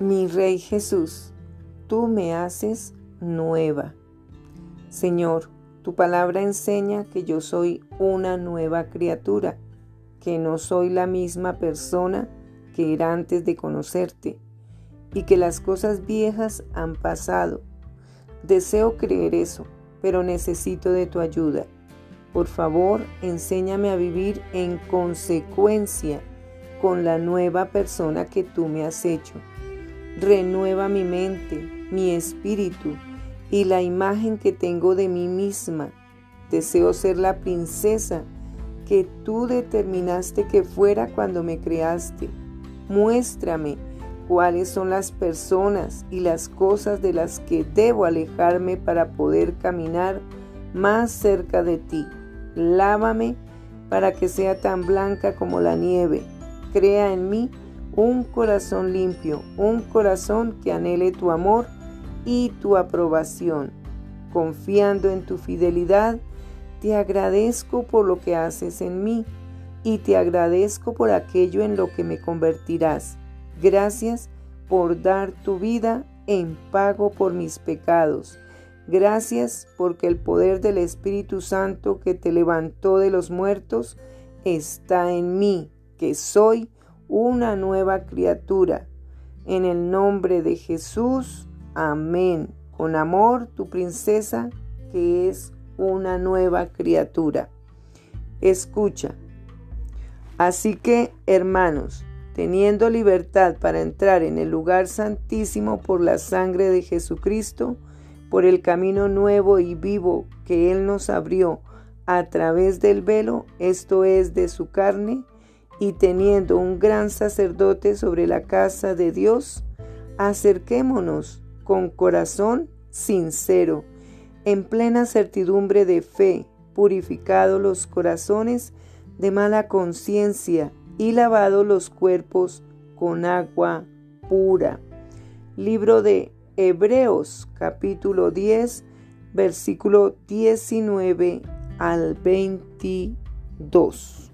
Mi Rey Jesús, tú me haces nueva. Señor, tu palabra enseña que yo soy una nueva criatura, que no soy la misma persona que era antes de conocerte y que las cosas viejas han pasado. Deseo creer eso, pero necesito de tu ayuda. Por favor, enséñame a vivir en consecuencia con la nueva persona que tú me has hecho. Renueva mi mente, mi espíritu y la imagen que tengo de mí misma. Deseo ser la princesa que tú determinaste que fuera cuando me creaste. Muéstrame cuáles son las personas y las cosas de las que debo alejarme para poder caminar más cerca de ti. Lávame para que sea tan blanca como la nieve. Crea en mí un corazón limpio, un corazón que anhele tu amor y tu aprobación. Confiando en tu fidelidad, te agradezco por lo que haces en mí y te agradezco por aquello en lo que me convertirás. Gracias por dar tu vida en pago por mis pecados. Gracias porque el poder del Espíritu Santo que te levantó de los muertos está en mí, que soy una nueva criatura. En el nombre de Jesús, amén. Con amor, tu princesa, que es una nueva criatura. Escucha. Así que, hermanos, teniendo libertad para entrar en el lugar santísimo por la sangre de Jesucristo, por el camino nuevo y vivo que Él nos abrió a través del velo, esto es de su carne, y teniendo un gran sacerdote sobre la casa de Dios, acerquémonos con corazón sincero, en plena certidumbre de fe, purificado los corazones de mala conciencia y lavado los cuerpos con agua pura. Libro de Hebreos capítulo 10 versículo 19 al 22.